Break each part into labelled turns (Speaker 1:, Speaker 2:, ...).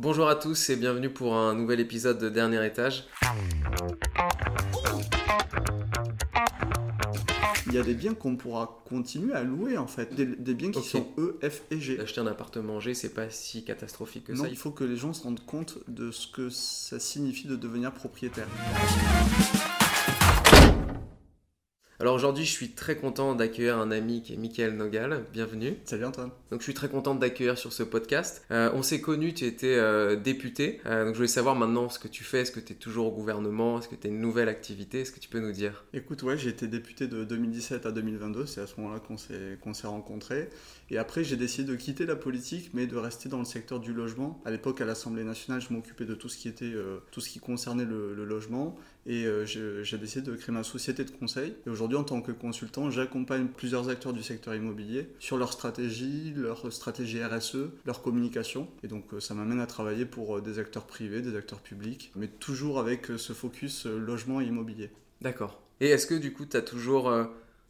Speaker 1: Bonjour à tous et bienvenue pour un nouvel épisode de Dernier Étage.
Speaker 2: Il y a des biens qu'on pourra continuer à louer en fait, des, des biens qui sont E, F et G.
Speaker 1: Acheter un appartement G, c'est pas si catastrophique que
Speaker 2: Non,
Speaker 1: ça.
Speaker 2: il faut que les gens se rendent compte de ce que ça signifie de devenir propriétaire.
Speaker 1: Alors aujourd'hui, je suis très content d'accueillir un ami qui est Michael Nogal. Bienvenue.
Speaker 2: Salut Antoine.
Speaker 1: Donc je suis très content de t'accueillir sur ce podcast. Euh, on s'est connus, tu étais euh, député. Euh, donc je voulais savoir maintenant ce que tu fais. Est-ce que tu es toujours au gouvernement? Est-ce que tu as une nouvelle activité? Est-ce que tu peux nous dire?
Speaker 2: Écoute, ouais, j'ai été député de 2017 à 2022, c'est à ce moment-là qu'on s'est qu'on s'est rencontrés. Et après, j'ai décidé de quitter la politique, mais de rester dans le secteur du logement. À l'époque, à l'Assemblée nationale, je m'occupais de tout ce qui était, euh, tout ce qui concernait le, logement. Et euh, j'ai décidé de créer ma société de conseil. Et aujourd'hui, en tant que consultant, j'accompagne plusieurs acteurs du secteur immobilier sur leur stratégie, leur stratégie RSE, leur communication. Et donc, euh, ça m'amène à travailler pour des acteurs privés, des acteurs publics, mais toujours avec ce focus logement et immobilier.
Speaker 1: D'accord. Et est-ce que du coup, tu as toujours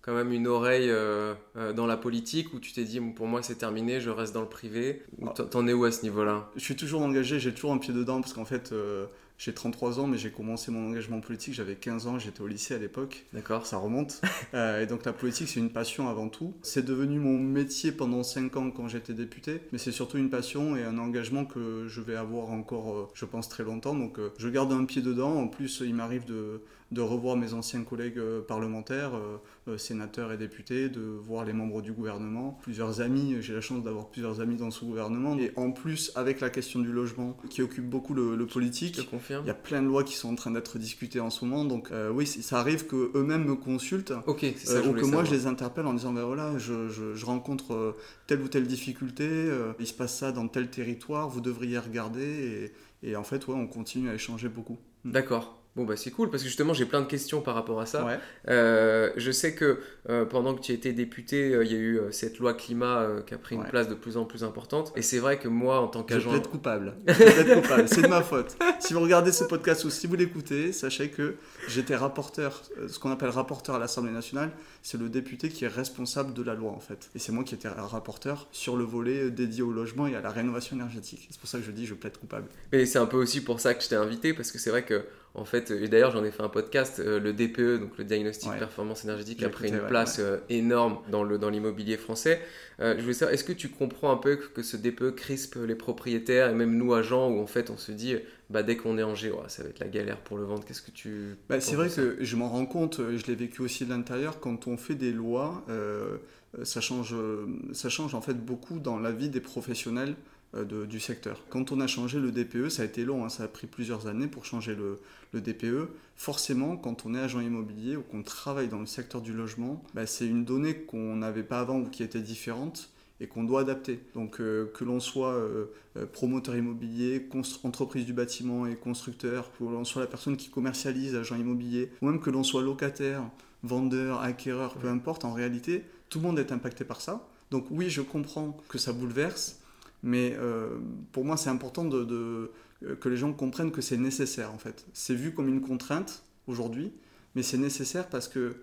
Speaker 1: quand même une oreille euh, euh, dans la politique ou tu t'es dit, pour moi c'est terminé, je reste dans le privé t'en- es où à ce niveau-là?
Speaker 2: Je suis toujours engagé, j'ai toujours un pied dedans parce qu'en fait, euh, j'ai 33 ans, mais j'ai commencé mon engagement politique, j'avais 15 ans, j'étais au lycée à l'époque.
Speaker 1: D'accord
Speaker 2: Ça remonte. Et donc la politique, c'est une passion avant tout. C'est devenu mon métier pendant 5 ans quand j'étais député, mais c'est surtout une passion et un engagement que je vais avoir encore, je pense, très longtemps. Donc je garde un pied dedans. En plus, il m'arrive de, de revoir mes anciens collègues euh, parlementaires, euh, euh, sénateurs et députés, de voir les membres du gouvernement, plusieurs amis. J'ai la chance d'avoir plusieurs amis dans ce gouvernement. Et en plus, avec la question du logement qui occupe beaucoup le, politique, il y a plein de lois qui sont en train d'être discutées en ce moment, donc euh, oui, ça arrive qu'eux-mêmes me consultent.
Speaker 1: Ok, c'est ça
Speaker 2: euh,
Speaker 1: que
Speaker 2: ou que moi je les interpelle en disant ben voilà je, je- je rencontre euh, telle ou telle difficulté, il se passe ça dans tel territoire, vous devriez regarder et, et en fait ouais on continue à échanger beaucoup.
Speaker 1: D'accord. Bon bah c'est cool parce que justement j'ai plein de questions par rapport à ça.
Speaker 2: Ouais.
Speaker 1: Euh, je sais que euh, pendant que tu étais député, euh, il y a eu cette loi climat qui a pris une place de plus en plus importante. Et c'est vrai que moi en tant
Speaker 2: Je
Speaker 1: qu'agent...
Speaker 2: plaide coupable. Je plaide coupable. C'est de ma faute. Si vous regardez ce podcast ou si vous l'écoutez, sachez que j'étais rapporteur, ce qu'on appelle rapporteur à l'Assemblée nationale, c'est le député qui est responsable de la loi en fait. Et c'est moi qui étais rapporteur sur le volet dédié au logement et à la rénovation énergétique. C'est pour ça que je dis je plaide coupable.
Speaker 1: Mais c'est un peu aussi pour ça que je t'ai invité parce que c'est vrai que en fait, et d'ailleurs j'en ai fait un podcast, euh, le DPE, donc le diagnostic
Speaker 2: Ouais.
Speaker 1: performance énergétique, a pris une
Speaker 2: ouais,
Speaker 1: place euh, énorme dans le dans l'immobilier français. Euh, je voulais savoir, est-ce que tu comprends un peu que, que ce DPE crispe les propriétaires et même nous agents où en fait on se dit, bah dès qu'on est en G, ouais, ça va être la galère pour le vendre. Qu'est-ce que tu
Speaker 2: Bah, c'est vrai que je m'en rends compte, euh, je l'ai vécu aussi de l'intérieur, quand on fait des lois, euh, euh, ça, change, euh, ça change en fait beaucoup dans la vie des professionnels euh, de- du secteur. Quand on a changé le DPE, ça a été long, hein, ça a pris plusieurs années pour changer le, le DPE. Forcément, quand on est agent immobilier ou qu'on travaille dans le secteur du logement, bah, c'est une donnée qu'on n'avait pas avant ou qui était différente et qu'on doit adapter. Donc euh, que l'on soit euh, euh, promoteur immobilier, entreprise du bâtiment et constructeur, que l'on soit la personne qui commercialise, agent immobilier, ou même que l'on soit locataire, vendeur, acquéreur, peu importe, en réalité, tout le monde est impacté par ça. Donc oui, je comprends que ça bouleverse, mais euh, pour moi, c'est important de, de- euh, que les gens comprennent que c'est nécessaire, en fait. C'est vu comme une contrainte aujourd'hui, mais c'est nécessaire parce que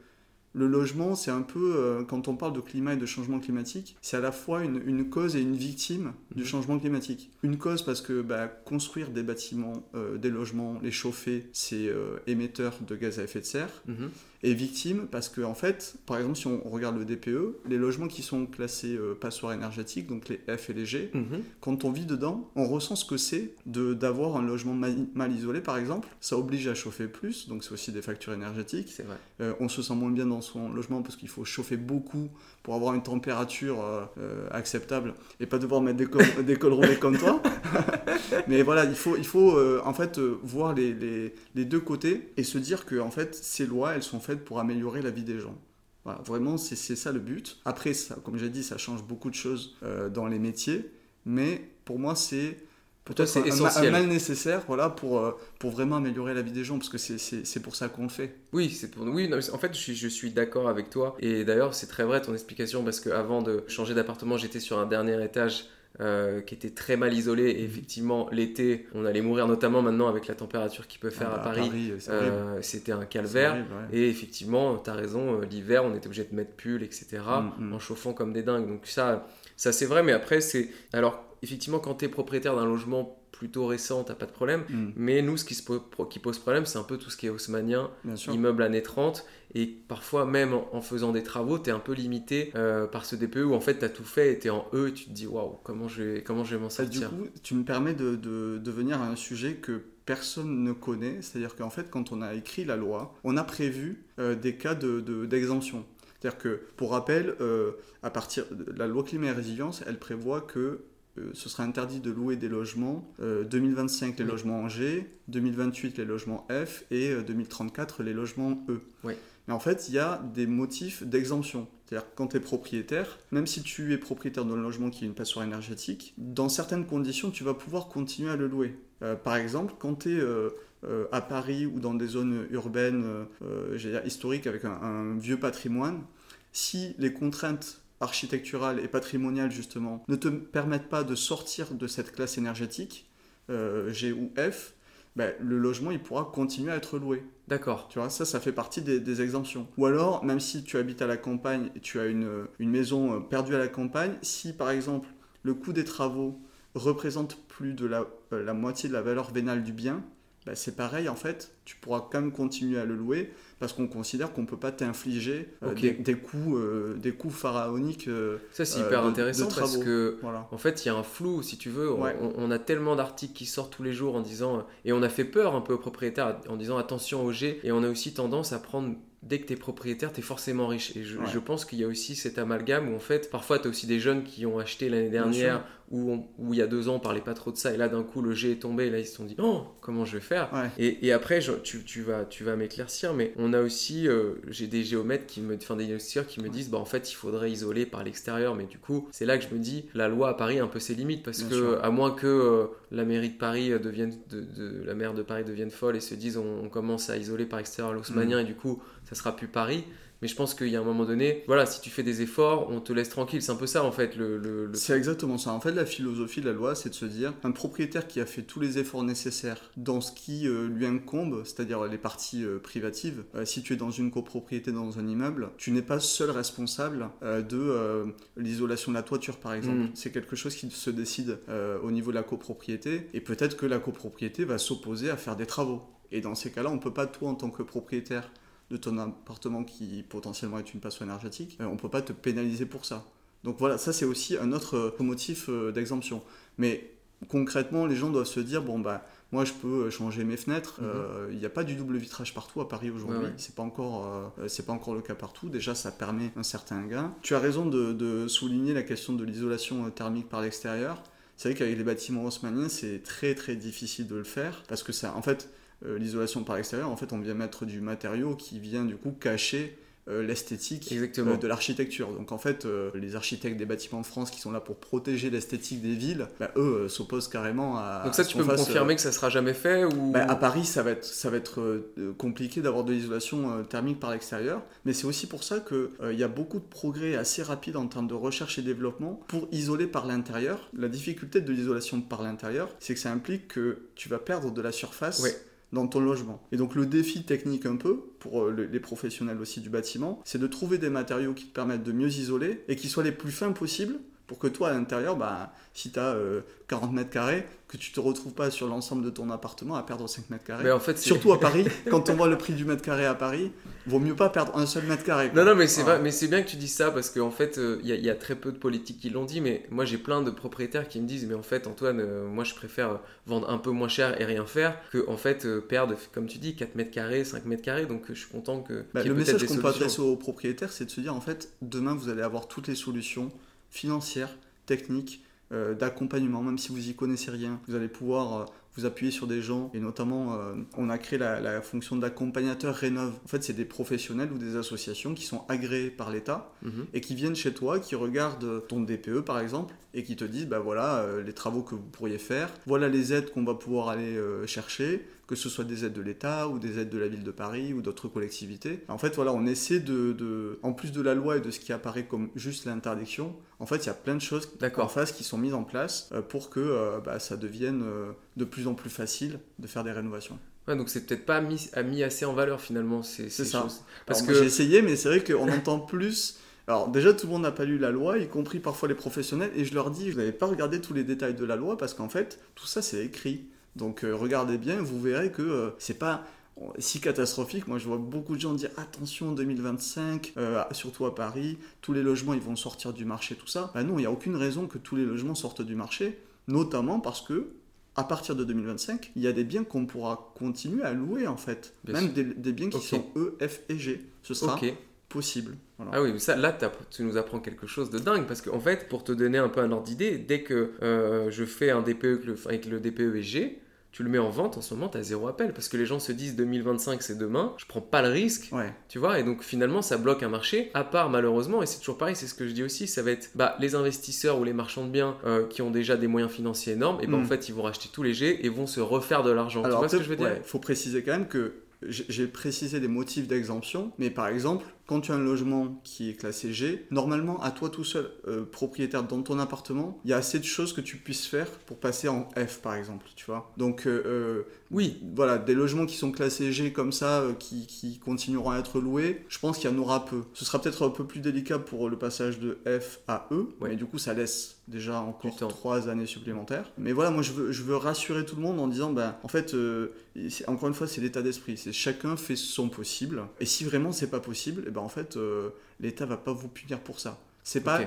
Speaker 2: le logement, c'est un peu, euh, quand on parle de climat et de changement climatique, c'est à la fois une, une cause et une victime du
Speaker 1: Mhm.
Speaker 2: changement climatique. Une cause parce que bah, construire des bâtiments, euh, des logements, les chauffer, c'est émetteur de gaz à effet de serre.
Speaker 1: Mhm.
Speaker 2: Et victime parce que, en fait, par exemple, si on regarde le DPE, les logements qui sont classés euh, passoires énergétiques, donc les F et les G,
Speaker 1: Mhm.
Speaker 2: quand on vit dedans, on ressent ce que c'est d'avoir un logement mal, mal isolé, par exemple. Ça oblige à chauffer plus, donc c'est aussi des factures énergétiques.
Speaker 1: C'est vrai.
Speaker 2: Euh, on se sent moins bien dans son logement parce qu'il faut chauffer beaucoup pour avoir une température euh, euh, acceptable et pas devoir mettre des, col des cols roulés comme toi. Mais voilà, il faut, il faut en fait voir les, les- les deux côtés et se dire que en fait, ces lois, elles sont pour améliorer la vie des gens. Voilà, vraiment, c'est c'est ça le but. Après, ça, comme j'ai dit, ça change beaucoup de choses euh, dans les métiers, mais pour moi, c'est peut-être un, mal nécessaire voilà, pour, euh, pour vraiment améliorer la vie des gens, parce que c'est- c'est c'est pour ça qu'on le fait.
Speaker 1: Oui, c'est pour oui. non, en fait, je suis, je suis d'accord avec toi. Et d'ailleurs, c'est très vrai ton explication parce que avant de changer d'appartement, j'étais sur un dernier étage euh, qui était très mal isolé. Et effectivement, l'été, on allait mourir, notamment maintenant avec la température qu'il peut faire
Speaker 2: Ah
Speaker 1: à
Speaker 2: bah,
Speaker 1: Paris. Euh, C'était un calvaire.
Speaker 2: horrible, ouais.
Speaker 1: Et effectivement, tu as raison, euh, l'hiver, on était obligé de mettre pull, etc.,
Speaker 2: Mm, mm.
Speaker 1: en chauffant comme des dingues. Donc ça, ça c'est vrai, mais après, c'est... Alors, effectivement, quand tu es propriétaire d'un logement plutôt récent, t'as pas de problème.
Speaker 2: Mm.
Speaker 1: Mais nous, ce qui, se po- qui pose problème, c'est un peu tout ce qui est
Speaker 2: sûr.
Speaker 1: immeuble années 30. Et parfois, même en, en faisant des travaux, tu es un peu limité euh, par ce DPE où en fait, tu as tout fait et tu es en E et tu te dis waouh, comment je vais, comment je vais m'en
Speaker 2: Ça, du
Speaker 1: sortir?
Speaker 2: coup, tu me permets de, de, de venir à un sujet que personne ne connaît. C'est-à-dire qu'en fait, quand on a écrit la loi, on a prévu euh, des cas d'exemption. De, d'exemption. C'est-à-dire que, pour rappel, euh, à partir de la loi climat et résilience, elle prévoit que ce sera interdit de louer des logements euh, 2025 les
Speaker 1: Oui.
Speaker 2: logements en G, 2028 les logements F et euh, 2034 les logements E.
Speaker 1: Oui.
Speaker 2: Mais en fait, il y a des motifs d'exemption. C'est-à-dire quand tu es propriétaire, même si tu es propriétaire d'un logement qui est une passoire énergétique, dans certaines conditions, tu vas pouvoir continuer à le louer. Euh, par exemple, quand tu es à Paris ou dans des zones urbaines euh, euh, dire historiques avec un, un vieux patrimoine, si les contraintes architecturales et patrimoniales justement ne te permettent pas de sortir de cette classe énergétique, euh, G ou F, ben, le logement il pourra continuer à être loué.
Speaker 1: D'accord.
Speaker 2: Tu vois, ça, ça fait partie des, des exemptions. Ou alors, même si tu habites à la campagne et tu as une, une maison euh, perdue à la campagne, si par exemple le coût des travaux représente plus de la, euh, la moitié de la valeur vénale du bien, bah, c'est pareil en fait, tu pourras quand même continuer à le louer parce qu'on considère qu'on ne peut pas t'infliger euh, des, des coûts, euh, des pharaoniques. euh,
Speaker 1: Ça, c'est hyper
Speaker 2: de- de
Speaker 1: intéressant parce que
Speaker 2: voilà.
Speaker 1: En fait, il y a un flou, si tu veux. On-
Speaker 2: Ouais.
Speaker 1: On, on a tellement d'articles qui sortent tous les jours en disant. Et on a fait peur un peu aux propriétaires en disant attention au G. Et on a aussi tendance à prendre. Dès que tu es propriétaire, tu es forcément riche. Et je,
Speaker 2: Ouais.
Speaker 1: je pense qu'il y a aussi cet amalgame où, en fait, parfois, tu as aussi des jeunes qui ont acheté l'année dernière, où, on- où il y a deux ans, on parlait pas trop de ça. Et là, d'un coup, le G est tombé. Et là, ils se sont dit Oh, comment je vais faire?
Speaker 2: Ouais.
Speaker 1: et, et après, je- tu, tu vas, tu vas m'éclaircir, mais on a aussi, euh, j'ai des géomètres qui me, enfin des investisseurs qui me disent, bah en fait, il faudrait isoler par l'extérieur, mais du coup, c'est là que je me dis, la loi à Paris a un peu ses limites, parce
Speaker 2: Bien
Speaker 1: que
Speaker 2: sûr.
Speaker 1: à moins que euh, la mairie de Paris euh, devienne, de, de- la maire de Paris devienne folle et se dise, on, on commence à isoler par extérieur l'haussmanien et du coup, ça sera plus Paris. Mais je pense qu'il y a un moment donné, voilà, si tu fais des efforts, on te laisse tranquille. C'est un peu ça en fait le. le- le-
Speaker 2: C'est exactement ça. En fait, la philosophie de la loi, c'est de se dire un propriétaire qui a fait tous les efforts nécessaires dans ce qui euh, lui incombe, c'est-à-dire les parties euh, privatives. euh, si tu es dans une copropriété dans un immeuble, tu n'es pas seul responsable de l'isolation de la toiture, par exemple.
Speaker 1: Mm.
Speaker 2: C'est quelque chose qui se décide au niveau de la copropriété, et peut-être que la copropriété va s'opposer à faire des travaux. Et dans ces cas-là, on peut pas toi en tant que propriétaire de ton appartement qui potentiellement est une passoire énergétique, euh, on peut pas te pénaliser pour ça. Donc voilà, ça c'est aussi un autre euh, motif euh, d'exemption. Mais concrètement, les gens doivent se dire bon bah moi je peux changer mes fenêtres.
Speaker 1: Mhm.
Speaker 2: Il n'y a pas du double vitrage partout à Paris aujourd'hui.
Speaker 1: Ouais, ouais.
Speaker 2: C'est pas encore euh, c'est pas encore le cas partout. Déjà ça permet un certain gain. Tu as raison de, de souligner la question de l'isolation thermique par l'extérieur. C'est vrai qu'avec les bâtiments haussmanniens c'est très très difficile de le faire parce que ça en fait l'isolation par l'extérieur en fait on vient mettre du matériau qui vient du coup cacher euh, l'esthétique euh, de l'architecture. Donc en fait, euh, les architectes des bâtiments de France qui sont là pour protéger l'esthétique des villes, bah, eux euh, s'opposent carrément à.
Speaker 1: Donc ça, tu peux me confirmer que ça sera jamais fait ou.
Speaker 2: euh, bah, à Paris, ça va être, ça va être euh, compliqué d'avoir de l'isolation euh, thermique par l'extérieur, mais c'est aussi pour ça qu'il il y a beaucoup de progrès assez rapides en termes de recherche et développement pour isoler par l'intérieur. La difficulté de l'isolation par l'intérieur, c'est que ça implique que tu vas perdre de la surface
Speaker 1: Ouais.
Speaker 2: Dans ton logement. Et donc le défi technique un peu, pour euh, le- les professionnels aussi du bâtiment, c'est de trouver des matériaux qui te permettent de mieux isoler et qui soient les plus fins possibles pour que toi à l'intérieur, bah, si tu as 40 mètres carrés, que tu te retrouves pas sur l'ensemble de ton appartement à perdre 5 mètres carrés.
Speaker 1: Mais en fait,
Speaker 2: Surtout à Paris, quand on voit le prix du mètre carré à Paris, vaut mieux pas perdre un seul mètre carré. quoi.
Speaker 1: Non, non, mais c'est
Speaker 2: Voilà.
Speaker 1: bien que tu dis ça parce qu'en fait, euh, il y, a- il y a très peu de politiques qui l'ont dit, mais moi j'ai plein de propriétaires qui me disent, mais en fait, Antoine, euh, moi je préfère vendre un peu moins cher et rien faire que en fait euh, perdre, comme tu dis, 4 mètres carrés, 5 mètres carrés. Donc je suis content que.
Speaker 2: Bah, le message qu'on peut adresser aux propriétaires, c'est de se dire en fait, demain vous allez avoir toutes les solutions financières, techniques, euh, d'accompagnement, même si vous y connaissez rien. Vous allez pouvoir euh, vous appuyer sur des gens, et notamment, euh, on a créé la, la fonction d'accompagnateur Rénov. En fait, c'est des professionnels ou des associations qui sont agréés par l'État
Speaker 1: Mhm.
Speaker 2: et qui viennent chez toi, qui regardent ton DPE par exemple, et qui te disent bah voilà les travaux que vous pourriez faire, voilà les aides qu'on va pouvoir aller chercher, que ce soit des aides de l'État ou des aides de la ville de Paris ou d'autres collectivités. En fait voilà, on essaie de, de- en plus de la loi et de ce qui apparaît comme juste l'interdiction, en fait il y a plein de choses
Speaker 1: D'accord.
Speaker 2: en face qui sont mises en place euh, pour que euh, bah, ça devienne euh, de plus en plus facile de faire des rénovations.
Speaker 1: Ouais, donc c'est peut-être pas mis, mis assez en valeur finalement ces, ces
Speaker 2: ça.
Speaker 1: choses. Parce
Speaker 2: Alors,
Speaker 1: que
Speaker 2: j'ai essayé, mais c'est vrai qu'on entend plus Alors déjà, tout le monde n'a pas lu la loi, y compris parfois les professionnels, et je leur dis, vous n'avez pas regardé tous les détails de la loi, parce qu'en fait, tout ça, c'est écrit. Donc euh, regardez bien, vous verrez que euh, c'est pas si catastrophique. Moi, je vois beaucoup de gens dire attention 2025, euh, surtout à Paris, tous les logements ils vont sortir du marché, tout ça. Ben non, il n'y a aucune raison que tous les logements sortent du marché, notamment parce que à partir de 2025, il y a des biens qu'on pourra continuer à louer en fait, même des, biens qui sont E, F et G. Ce sera possible.
Speaker 1: Ah oui, ça, là, tu nous apprends quelque chose de dingue parce qu'en fait, pour te donner un peu un ordre d'idée, dès que euh, je fais un DPE avec le DPE et G, tu le mets en vente, en ce moment, tu as zéro appel. Parce que les gens se disent 2025, c'est demain, je prends pas le risque. Tu vois, et donc finalement, ça bloque un marché. À part, malheureusement, et c'est toujours pareil, c'est ce que je dis aussi, ça va être bah, les investisseurs ou les marchands de biens euh, qui ont déjà des moyens financiers énormes, et ben en mm. fait, ils vont racheter tout léger et vont se refaire de l'argent. Tu vois ce que je veux dire?
Speaker 2: Il faut préciser quand même que j'ai précisé des motifs d'exemption, mais par exemple, quand tu as un logement qui est classé G, normalement, à toi tout seul, euh, propriétaire dans ton appartement, il y a assez de choses que tu puisses faire pour passer en F, par exemple, tu vois. Donc, euh, euh, oui, voilà, des logements qui sont classés G comme ça, qui, qui, continueront à être loués, je pense qu'il y en aura peu. Ce sera peut-être un peu plus délicat pour le passage de F à E, mais du coup, ça laisse déjà encore trois années supplémentaires. Mais voilà, moi, je veux, je veux rassurer tout le monde en disant, ben, en fait, encore une fois, c'est l'état d'esprit. C'est chacun fait son possible. Et si vraiment c'est pas possible, eh ben, en fait, euh, l'État va pas vous punir pour ça. C'est pas.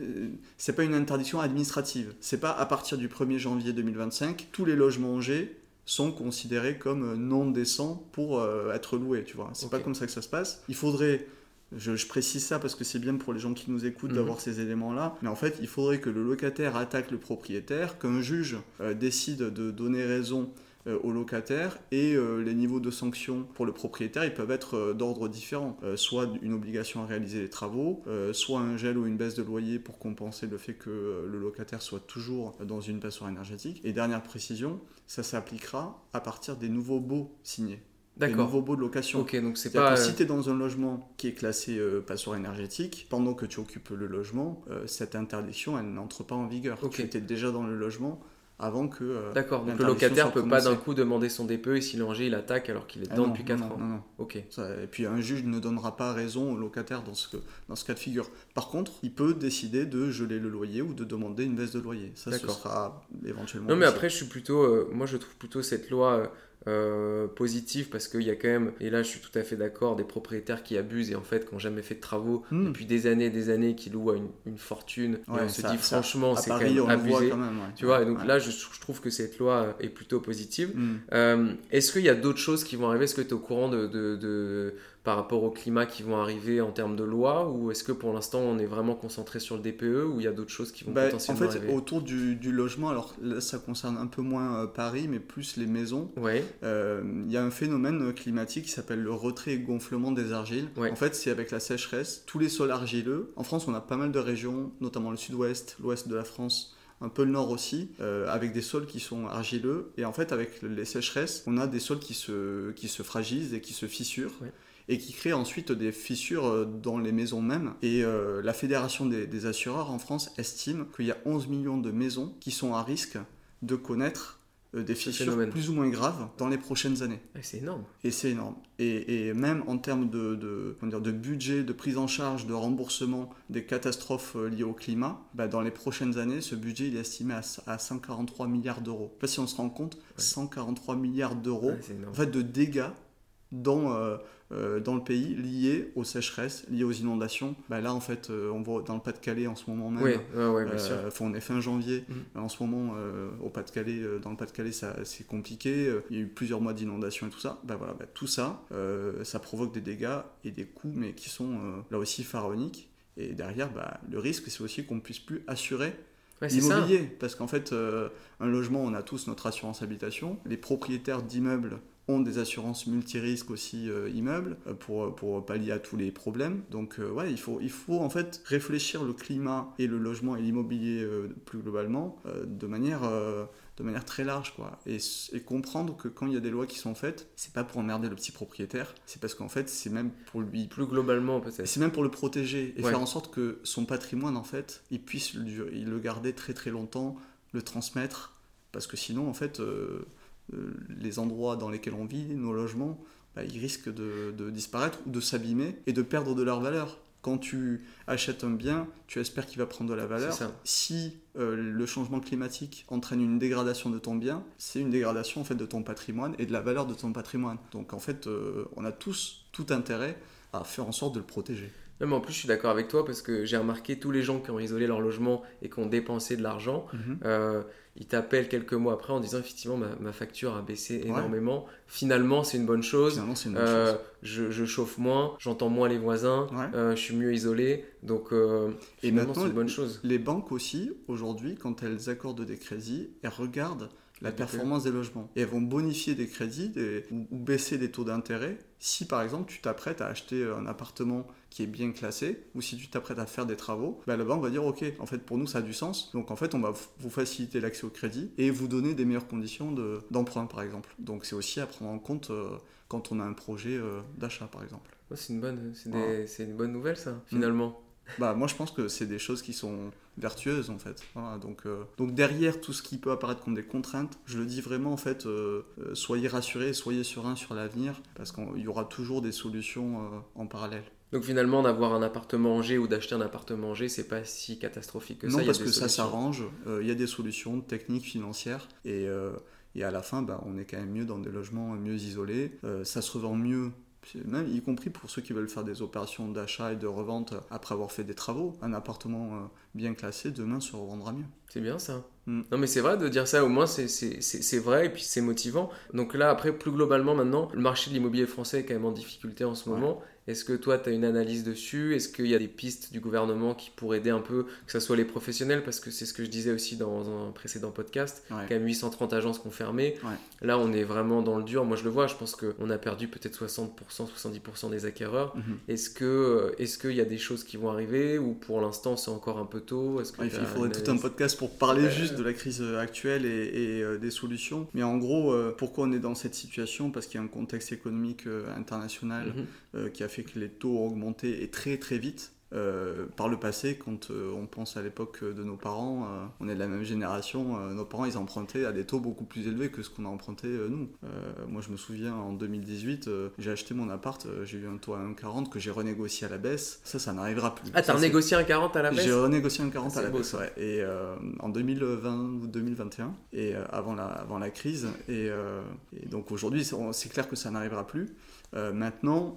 Speaker 2: Euh, c'est pas une interdiction administrative. C'est pas à partir du 1er janvier 2025, tous les logements G sont considérés comme non décents pour euh, être loués, tu vois. C'est pas comme ça que ça se passe. Il faudrait je, précise ça parce que c'est bien pour les gens qui nous écoutent mhm. d'avoir ces éléments-là. Mais en fait, il faudrait que le locataire attaque le propriétaire, qu'un juge décide de donner raison euh, aux locataires et euh, les niveaux de sanctions pour le propriétaire ils peuvent être euh, d'ordre différent soit une obligation à réaliser les travaux soit un gel ou une baisse de loyer pour compenser le fait que le locataire soit toujours dans une passoire énergétique et dernière précision ça s'appliquera à partir des nouveaux baux signés D'accord. Des nouveaux baux de location.
Speaker 1: Ok, donc c'est pas.
Speaker 2: Que si tu es dans un logement qui est classé passoire énergétique, pendant que tu occupes le logement, cette interdiction, elle n'entre pas en vigueur. Tu étais déjà dans le logement, avant que. Euh,
Speaker 1: D'accord, donc le locataire peut pas d'un coup demander son DPE et si l'ONG il attaque alors qu'il est dedans depuis 4 ans.
Speaker 2: Non. Ok. et puis un juge ne donnera pas raison au locataire dans ce, dans ce cas de figure. Par contre, il peut décider de geler le loyer ou de demander une baisse de loyer. Ça, ce sera éventuellement.
Speaker 1: Non, mais après, je suis plutôt. Euh, moi, je trouve plutôt cette loi. Euh, euh, positif parce qu'il y a quand même, et là je suis tout à fait d'accord, des propriétaires qui abusent et en fait qui n'ont jamais fait de travaux hmm. depuis des années et des années, qui louent à une, fortune. et on se dit franchement, c'est quand même abusé. Tu vois, et donc là je, trouve que cette loi est plutôt positive. Hmm. Euh, est-ce qu'il y a d'autres choses qui vont arriver? Est-ce que tu es au courant de, de par rapport au climat qui vont arriver en termes de loi ou est-ce que pour l'instant on est vraiment concentré sur le DPE ou il y a d'autres choses qui vont bah, potentiellement
Speaker 2: arriver En fait, autour du, logement, alors là, ça concerne un peu moins euh, Paris, mais plus les maisons. Ouais. Euh, il y a un phénomène climatique qui s'appelle le retrait et gonflement des argiles. En fait, c'est avec la sécheresse, tous les sols argileux. En France, on a pas mal de régions, notamment le sud-ouest, l'ouest de la France un peu le nord aussi, euh, avec des sols qui sont argileux. Et en fait, avec les sécheresses, on a des sols qui se, qui se fragilisent et qui se fissurent et qui crée ensuite des fissures euh, dans les maisons mêmes. Et euh, la Fédération des, assureurs en France estime qu'il y a 11 millions de maisons qui sont à risque de connaître euh, des fissures plus ou moins graves dans les prochaines années.
Speaker 1: c'est énorme.
Speaker 2: Et c'est énorme. Et, même en termes de, de, dire, de, budget, de prise en charge, de remboursement des catastrophes liées au climat, bah, dans les prochaines années, ce budget il est estimé à, 143 milliards d'euros. Je sais pas si on se rend compte, 143 milliards d'euros en fait, de dégâts dans, euh, dans le pays liés aux sécheresses, liées aux inondations. Bah là, en fait, euh, on voit dans le Pas-de-Calais en ce moment même. Oui, bien sûr. Euh, on est fin janvier. Mm. En ce moment, au Pas-de-Calais, dans le Pas-de-Calais, c'est compliqué. Il y a eu plusieurs mois d'inondations et tout ça. Bah voilà, bah, tout ça, ça provoque des dégâts et des coûts, mais qui sont là aussi pharaoniques. Et derrière, bah, le risque, c'est aussi qu'on ne puisse plus assurer l'immobilier. Parce qu'en fait, un logement, on a tous notre assurance habitation. Les propriétaires d'immeubles ont des assurances multirisques aussi euh, immeubles euh, pour, pour pallier à tous les problèmes. Donc euh, ouais, il faut, il faut en fait réfléchir le climat et le logement et l'immobilier plus globalement de manière de manière très large quoi. Et, et, comprendre que quand il y a des lois qui sont faites c'est pas pour emmerder le petit propriétaire c'est parce qu'en fait c'est même pour lui.
Speaker 1: Plus globalement peut-être.
Speaker 2: C'est même pour le protéger et faire en sorte que son patrimoine en fait il puisse le, il le garder très très longtemps le transmettre parce que sinon en fait euh, les endroits dans lesquels on vit, nos logements, bah, ils risquent de, disparaître ou de s'abîmer et de perdre de leur valeur. Quand tu achètes un bien, tu espères qu'il va prendre de la valeur. Si euh, le changement climatique entraîne une dégradation de ton bien, c'est une dégradation en fait de ton patrimoine et de la valeur de ton patrimoine. Donc en fait, euh, on a tous tout intérêt à faire en sorte de le protéger.
Speaker 1: Même en plus, je suis d'accord avec toi parce que j'ai remarqué tous les gens qui ont isolé leur logement et qui ont dépensé de l'argent, mhm. euh, ils t'appellent quelques mois après en disant effectivement ma, facture a baissé énormément. Finalement, c'est une bonne chose.
Speaker 2: Une bonne euh,
Speaker 1: Je, chauffe moins, j'entends moins les voisins, euh, je suis mieux isolé. Donc,
Speaker 2: et maintenant, c'est une bonne chose. Les banques aussi, aujourd'hui, quand elles accordent des crédits, elles regardent la performance des logements. Et elles vont bonifier des crédits ou, baisser les taux d'intérêt si par exemple tu t'apprêtes à acheter un appartement qui est bien classé ou si tu t'apprêtes à faire des travaux, bah, la banque va dire ok, en fait pour nous ça a du sens. Donc en fait on va vous faciliter l'accès au crédit et vous donner des meilleures conditions d'emprunt par exemple. Donc c'est aussi à prendre en compte euh, quand on a un projet euh, d'achat par exemple.
Speaker 1: c'est une bonne, c'est une bonne nouvelle ça finalement.
Speaker 2: Bah, moi, je pense que c'est des choses qui sont vertueuses, en fait. donc, euh, donc, derrière tout ce qui peut apparaître comme des contraintes, je le dis vraiment, en fait, euh, euh, soyez rassurés, soyez sereins sur l'avenir, parce qu'il y aura toujours des solutions en parallèle.
Speaker 1: Donc finalement, d'avoir un appartement en G ou d'acheter un appartement en G, c'est pas si catastrophique que
Speaker 2: ça.
Speaker 1: Non,
Speaker 2: parce que ça s'arrange. Il y a des solutions techniques, financières, et, et à la fin, bah, on est quand même mieux dans des logements mieux isolés. ça se revend mieux même y compris pour ceux qui veulent faire des opérations d'achat et de revente après avoir fait des travaux. Un appartement euh, bien classé demain se revendra mieux.
Speaker 1: C'est bien ça. Mm. Non mais c'est vrai de dire ça, au moins c'est vrai et puis c'est motivant. Donc là après plus globalement maintenant, le marché de l'immobilier français est quand même en difficulté en ce moment est-ce que toi, tu as une analyse dessus? Est-ce qu'il y a des pistes du gouvernement qui pourraient aider un peu, que ce soit les professionnels, parce que c'est ce que je disais aussi dans un précédent podcast, quand même 830 agences qui ont fermé. Là, on est vraiment dans le dur. Moi, je le vois, je pense qu'on a perdu peut-être 60%, 70% des acquéreurs. Mhm. Est-ce que est-ce qu'il y a des choses qui vont arriver ou pour l'instant, c'est encore un peu tôt?
Speaker 2: Il faudrait tout un podcast pour parler juste de la crise actuelle et, euh, des solutions. Mais en gros, euh, pourquoi on est dans cette situation? Parce qu'il y a un contexte économique euh, international mhm. qui a fait que les taux ont augmenté et très très vite. Euh, par le passé, quand euh, on pense à l'époque de nos parents, euh, on est de la même génération, nos parents ils empruntaient à des taux beaucoup plus élevés que ce qu'on a emprunté nous. moi je me souviens en 2018, j'ai acheté mon appart, j'ai eu un taux à 1,40 que j'ai renégocié à la baisse. Ça, ça n'arrivera plus.
Speaker 1: Ah, t'as renégocié un 40 à la baisse
Speaker 2: J'ai renégocié un 40 à la baisse, ouais. Et en 2020 ou 2021, et avant, la, avant la crise. Et, et donc aujourd'hui, c'est clair que ça n'arrivera plus. Maintenant,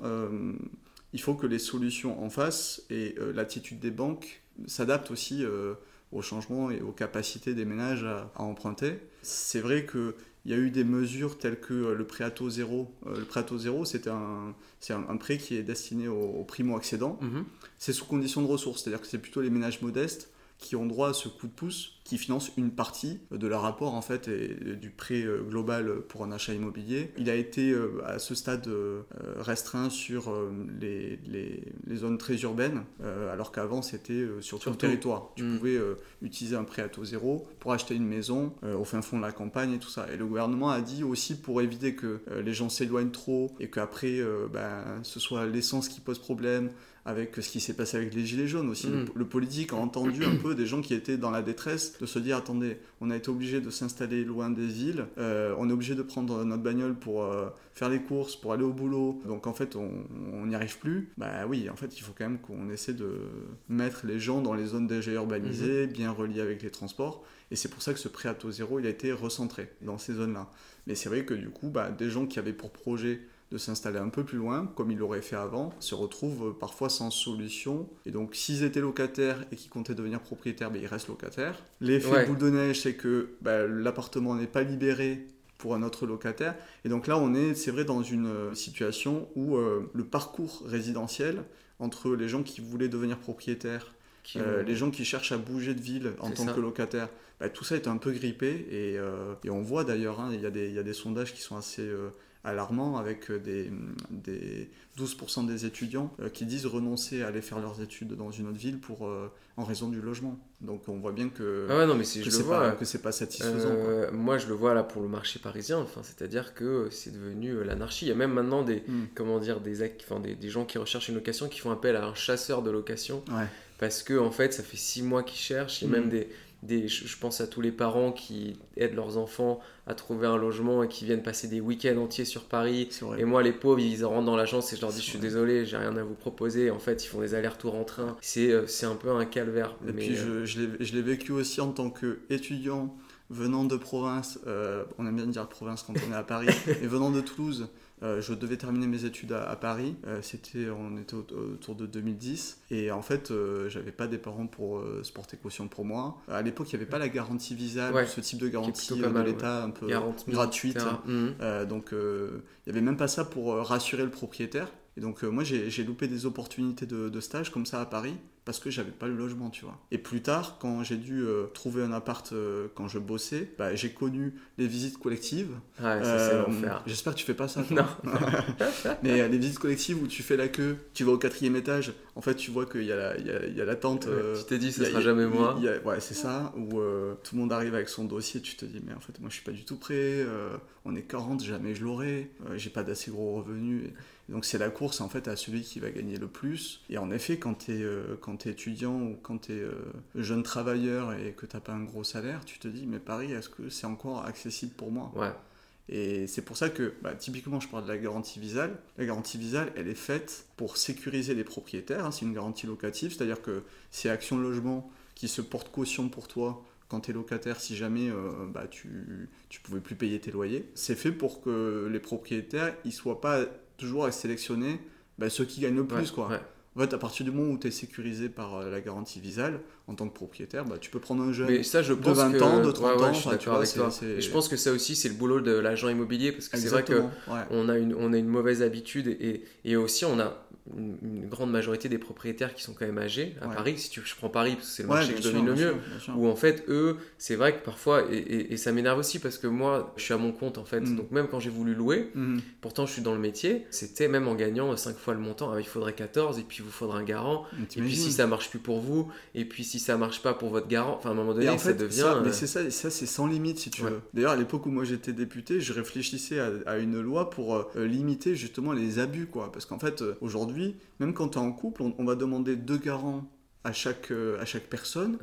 Speaker 2: il faut que les solutions en face et euh, l'attitude des banques s'adaptent aussi euh, aux changements et aux capacités des ménages à, emprunter. C'est vrai qu'il y a eu des mesures telles que euh, le prêt à taux zéro. le prêt à taux zéro, c'est un, un, prêt qui est destiné aux, primo-accédants. Mhm. C'est sous condition de ressources, c'est-à-dire que c'est plutôt les ménages modestes qui ont droit à ce coup de pouce qui finance une partie de leur rapport en fait et du prêt euh, global pour un achat immobilier. Il a été euh, à ce stade euh, restreint sur les, les, zones très urbaines, alors qu'avant c'était sur tout le territoire. Tu mm. pouvais utiliser un prêt à taux zéro pour acheter une maison au fin fond de la campagne et tout ça. Et le gouvernement a dit aussi pour éviter que les gens s'éloignent trop et qu'après ben, ce soit l'essence qui pose problème, avec ce qui s'est passé avec les Gilets jaunes aussi. Le, mm. politique a entendu un peu des gens qui étaient dans la détresse de se dire attendez, on a été obligé de s'installer loin des villes, euh, on est obligé de prendre notre bagnole pour euh, faire les courses, pour aller au boulot, donc en fait on n'y arrive plus. Bah oui, en fait il faut quand même qu'on essaie de mettre les gens dans les zones déjà urbanisées, mm-hmm. bien reliées avec les transports. Et c'est pour ça que ce prêt à taux zéro, il a été recentré dans ces zones-là. Mais c'est vrai que du coup, bah, des gens qui avaient pour projet de s'installer un peu plus loin, comme ils l'auraient fait avant, se retrouvent parfois sans solution. Et donc, s'ils étaient locataires et qu'ils comptaient devenir propriétaires, ben, ils restent locataires. L'effet boule de neige, c'est que ben, l'appartement n'est pas libéré pour un autre locataire. Et donc là, on est, c'est vrai, dans une euh, situation où euh, le parcours résidentiel entre les gens qui voulaient devenir propriétaires, euh, les gens qui cherchent à bouger de ville en tant que locataire, ben, tout ça est un peu grippé. Et, et on voit d'ailleurs, hein, il y, y, a des sondages qui sont assez alarmant avec euh, des, des 12% des étudiants euh, qui disent renoncer à aller faire leurs études dans une autre ville pour, euh, en raison du logement. Donc on voit bien que,
Speaker 1: ah non, mais
Speaker 2: pas, que c'est pas satisfaisant.
Speaker 1: moi je le vois là pour le marché parisien, enfin, c'est-à-dire que c'est devenu l'anarchie. Il y a même maintenant des, hmm. comment dire, des, enfin, des, des, gens qui recherchent une location qui font appel à un chasseur de location. Parce que en fait, ça fait six mois qu'ils cherchent. Il y a même hmm. des, des, je pense à tous les parents qui aident leurs enfants à trouver un logement et qui viennent passer des week-ends entiers sur Paris. Et moi, les pauvres, ils rentrent dans l'agence et je leur dis, je suis désolé, j'ai rien à vous proposer. En fait, ils font des allers-retours en train. C'est euh, un peu un calvaire.
Speaker 2: Et puis, je, je l'ai vécu aussi en tant qu'étudiant venant de province, euh, on aime bien dire province quand on est à Paris, et venant de Toulouse, euh, je devais terminer mes études à, Paris. Euh, c'était, on était autour de 2010. Et en fait, euh, j'avais pas des parents pour se porter caution pour moi. À l'époque, il n'y avait pas la garantie visa, ce type de garantie de l'État un peu gratuite. Mhm. donc, il n'y avait même pas ça pour rassurer le propriétaire. Et donc, moi, j'ai loupé des opportunités de, de stage comme ça à Paris parce que j'avais pas le logement, tu vois. Et plus tard, quand j'ai dû euh, trouver un appart euh, quand je bossais, bah, j'ai connu les visites collectives.
Speaker 1: Ouais, euh.
Speaker 2: J'espère que tu fais pas ça.
Speaker 1: Non.
Speaker 2: Mais les visites collectives où tu fais la queue, tu vas au quatrième étage, en fait tu vois qu'il y, a, il y, a, il y a la tente.
Speaker 1: tu t'es dit, ce sera jamais moi.
Speaker 2: ouais, c'est ça, où tout le monde arrive avec son dossier, tu te dis, mais en fait moi je suis pas du tout prêt, on est 40, jamais je l'aurai, j'ai pas d'assez gros revenus. Donc c'est la course en fait à celui qui va gagner le plus. Et en effet, quand tu es, euh, es, étudiant ou quand tu es euh, jeune travailleur et que tu n'as pas un gros salaire, tu te dis mais Paris, est-ce que c'est encore accessible pour moi?
Speaker 1: Ouais.
Speaker 2: Et c'est pour ça que, bah, typiquement, je parle de la garantie visale. La garantie visale, elle est faite pour sécuriser les propriétaires. Hein. c'est une garantie locative, c'est-à-dire que c'est Action Logement qui se porte caution pour toi quand tu es locataire, si jamais euh, bah, tu ne pouvais plus payer tes loyers. C'est fait pour que les propriétaires ils soient pas toujours à sélectionner bah, ceux qui gagnent le plus. quoi. En fait, à partir du moment où tu es sécurisé par euh, la garantie visale, en tant que propriétaire, bah, tu peux prendre un jeune
Speaker 1: ça, je pense
Speaker 2: de 20 ans, de 30 ans.
Speaker 1: Je suis d'accord avec toi. Et je pense que ça aussi, c'est le boulot de l'agent immobilier parce que c'est vrai qu'on on a, une, on a une mauvaise habitude et, et aussi on a une, grande majorité des propriétaires qui sont quand même âgés à Paris. Si tu, je prends Paris parce que c'est le marché que je domine le mieux. Où en fait, eux, c'est vrai que parfois, et, ça m'énerve aussi parce que moi, je suis à mon compte en fait. Mm. Donc même quand j'ai voulu louer, mm. pourtant je suis dans le métier, c'était même en gagnant 5 fois le montant. Ah, il faudrait 14 et puis il vous faudra un garant. Et puis si ça marche plus pour vous, et puis si ça marche pas pour votre garant, enfin à un moment donné, ça devient.
Speaker 2: mais euh, c'est ça, ça c'est sans limite si tu veux. D'ailleurs, à l'époque où moi j'étais député, je réfléchissais à, une loi pour euh, limiter justement les abus, quoi. Parce qu'en fait, euh, aujourd'hui, même quand tu es en couple, on, va demander deux garants à chaque, euh, à chaque personne.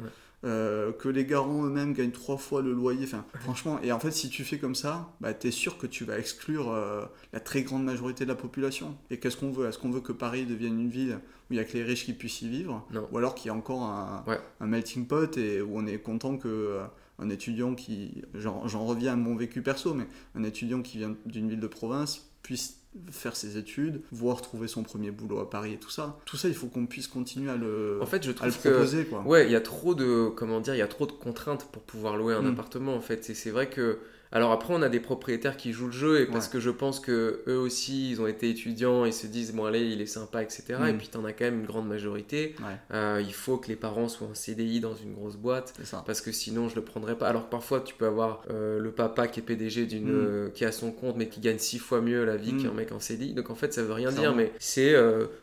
Speaker 2: Euh, que les garants eux-mêmes gagnent trois fois le loyer. Enfin, franchement, et en fait, si tu fais comme ça, bah, tu es sûr que tu vas exclure euh, la très grande majorité de la population. Et qu'est-ce qu'on veut? Est-ce qu'on veut que Paris devienne une ville où il n'y a que les riches qui puissent y vivre? Ou alors qu'il y a encore un, un, melting pot et où on est content que. un étudiant qui, j'en reviens à mon vécu perso, mais un étudiant qui vient d'une ville de province puisse faire ses études, voir trouver son premier boulot à Paris et tout ça. Tout ça, il faut qu'on puisse continuer à le,
Speaker 1: en fait, je trouve
Speaker 2: proposer. quoi.
Speaker 1: Ouais, il y a trop de, comment dire, il y a trop de contraintes pour pouvoir louer un mm. appartement en fait. Et c'est vrai que alors après, on a des propriétaires qui jouent le jeu et parce que je pense que eux aussi, ils ont été étudiants et se disent bon allez, il est sympa, etc. Et mm. puis tu en as quand même une grande majorité. Euh, il faut que les parents soient en CDI dans une grosse boîte parce que sinon je le prendrais pas. Alors parfois, tu peux avoir euh, le papa qui est PDG d'une, mm. euh, qui a son compte mais qui gagne six fois mieux la vie mm. qu'un mec en CDI. Donc en fait, ça veut rien dire, mais c'est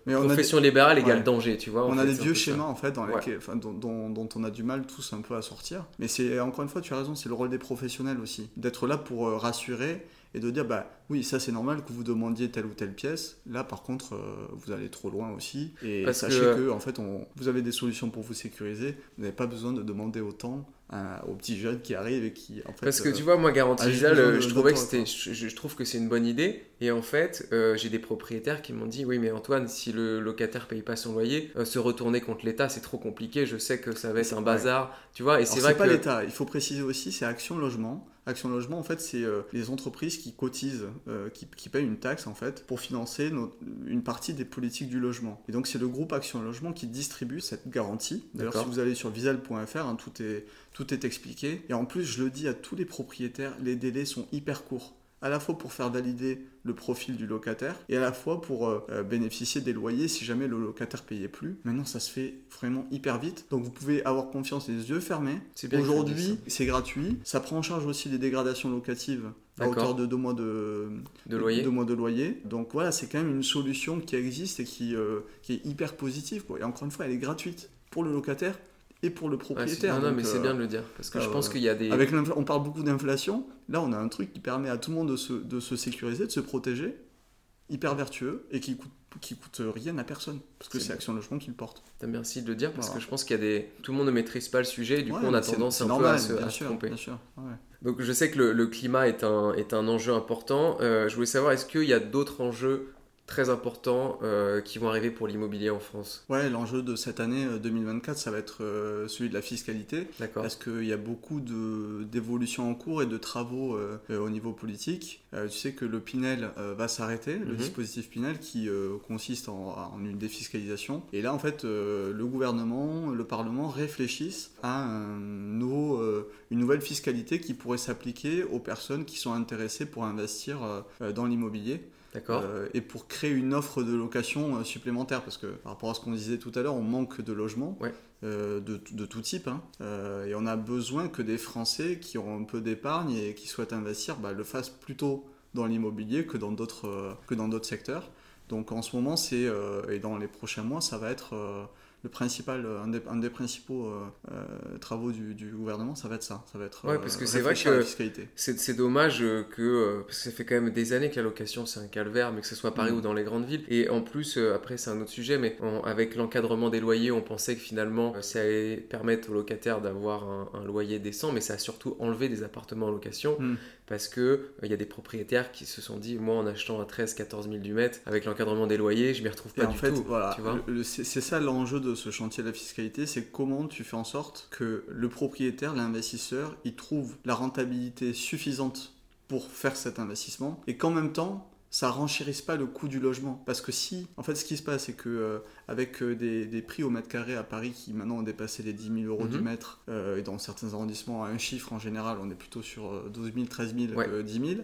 Speaker 1: profession libérale égale danger, tu vois.
Speaker 2: On a des vieux schémas en fait dans dont, dont, on a du mal tous un peu à sortir. Mais c'est encore une fois, tu as raison, c'est le rôle des professionnels aussi d'être là pour euh, rassurer et de dire bah oui ça c'est normal que vous demandiez telle ou telle pièce. Là par contre euh, vous allez trop loin aussi. Et sachez que, en fait on, vous avez des solutions pour vous sécuriser. Vous n'avez pas besoin de demander autant aux petits jeunes qui arrivent et qui en fait
Speaker 1: parce que tu vois moi garantie je trouvais que c'était je, trouve que c'est une bonne idée. Et en fait euh, j'ai des propriétaires qui m'ont dit oui mais Antoine si le locataire paye pas son loyer se retourner contre l'État c'est trop compliqué. Je sais que ça va être un bazar tu vois. Et c'est vrai
Speaker 2: pas l'État. Il faut préciser aussi c'est Action Logement. Action Logement, en fait, c'est euh, les entreprises qui cotisent, euh, qui, qui, payent une taxe, en fait, pour financer une partie des politiques du logement. Et donc, c'est le groupe Action Logement qui distribue cette garantie. D'ailleurs, si vous allez sur visal.fr, hein, tout, est, tout est expliqué. Et en plus, je le dis à tous les propriétaires, les délais sont hyper courts à la fois pour faire valider le profil du locataire et à la fois pour euh, euh, bénéficier des loyers si jamais le locataire payait plus. Maintenant, ça se fait vraiment hyper vite. Donc, vous pouvez avoir confiance les yeux fermés. Aujourd'hui, c'est gratuit. Ça prend en charge aussi les dégradations locatives à hauteur de deux mois de,
Speaker 1: de, loyer.
Speaker 2: mois de loyer. Donc voilà, c'est quand même une solution qui existe et qui, euh, qui est hyper positive. Et encore une fois, elle est gratuite pour le locataire et pour le propriétaire.
Speaker 1: non, non, mais c'est bien de le dire. Parce que je pense qu'il y a des.
Speaker 2: Avec on parle beaucoup d'inflation. Là, on a un truc qui permet à tout le monde de se, de se sécuriser, de se protéger, hyper vertueux et qui coûte qui coûte rien à personne, parce que c'est Action Logement qui le porte.
Speaker 1: T'as merci de le dire, parce que je pense qu'il y a des... Tout le monde ne maîtrise pas le sujet, et du coup on a tendance un peu à se, tromper.
Speaker 2: Bien sûr,
Speaker 1: Donc je sais que le, climat est un, est un enjeu important. Euh, je voulais savoir, est-ce qu'il y a d'autres enjeux très importants euh, qui vont arriver pour l'immobilier en France
Speaker 2: Ouais, l'enjeu de cette année 2024, euh, ça va être euh, celui de la fiscalité.
Speaker 1: D'accord.
Speaker 2: Parce qu'il y a beaucoup d'évolutions en cours et de travaux au niveau politique. tu sais que le Pinel va s'arrêter, le mhm. dispositif Pinel qui consiste en, une défiscalisation. Et là, en fait, le gouvernement, le Parlement réfléchissent à un nouveau, une nouvelle fiscalité qui pourrait s'appliquer aux personnes qui sont intéressées pour investir dans l'immobilier.
Speaker 1: Euh,
Speaker 2: et pour créer une offre de location euh, supplémentaire, parce que par rapport à ce qu'on disait tout à l'heure, on manque de logements euh, de, de, tout type, hein. et on a besoin que des Français qui ont un peu d'épargne et qui souhaitent investir bah, le fassent plutôt dans l'immobilier que dans d'autres que dans d'autres secteurs. Donc en ce moment, c'est et dans les prochains mois, ça va être le principal, un des, un des principaux euh, euh, travaux du, du, gouvernement, ça va être ça. Ça va être
Speaker 1: ouais, parce que c'est vrai que c'est dommage que, parce que ça fait quand même des années que la location c'est un calvaire, mais que ce soit à Paris mm. ou dans les grandes villes. Et en plus, après c'est un autre sujet, mais avec l'encadrement des loyers, on pensait que finalement ça allait permettre aux locataires d'avoir un, loyer décent, mais ça a surtout enlevé des appartements en location. Mm parce que euh, il y a des propriétaires qui se sont dit moi en achetant à 13 14 000 du mètre avec l'encadrement des loyers je m'y retrouve pas
Speaker 2: en
Speaker 1: du
Speaker 2: fait,
Speaker 1: tout
Speaker 2: voilà, c'est ça l'enjeu de ce chantier de la fiscalité c'est comment tu fais en sorte que le propriétaire l'investisseur il trouve la rentabilité suffisante pour faire cet investissement et qu'en même temps ça renchérisse pas le coût du logement. Parce que si, en fait, ce qui se passe, c'est que euh, avec euh, des, prix au mètre carré à Paris qui maintenant ont dépassé les 10 000 euros du mhm. mètre, euh, et dans certains arrondissements, à un chiffre en général, on est plutôt sur 12 000, 13 000, 10 000,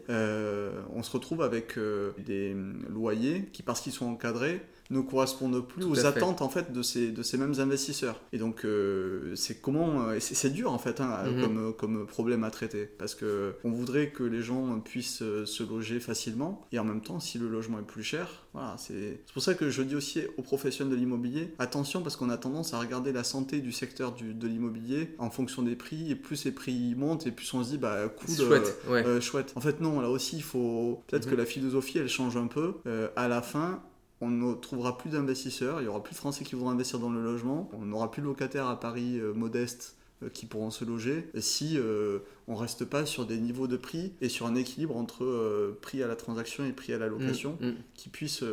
Speaker 2: on se retrouve avec des loyers qui, parce qu'ils sont encadrés, ne correspondent plus aux attentes en fait de ces, de ces mêmes investisseurs. Et donc euh, c'est comment euh, c'est dur en fait hein, mhm. comme, comme problème à traiter parce que on voudrait que les gens puissent euh, se loger facilement et en même temps si le logement est plus cher, voilà c'est pour ça que je dis aussi aux professionnels de l'immobilier attention parce qu'on a tendance à regarder la santé du secteur du, de l'immobilier en fonction des prix et plus les prix montent et plus on se dit bah cool
Speaker 1: chouette,
Speaker 2: chouette. En fait non là aussi il faut peut-être mhm. que la philosophie elle change un peu. à la fin on ne trouvera plus d'investisseurs, il y aura plus de Français qui voudront investir dans le logement, on n'aura plus de locataires à Paris euh, modestes euh, qui pourront se loger si euh, on reste pas sur des niveaux de prix et sur un équilibre entre prix à la transaction et prix à la location mmh, mmh. qui puisse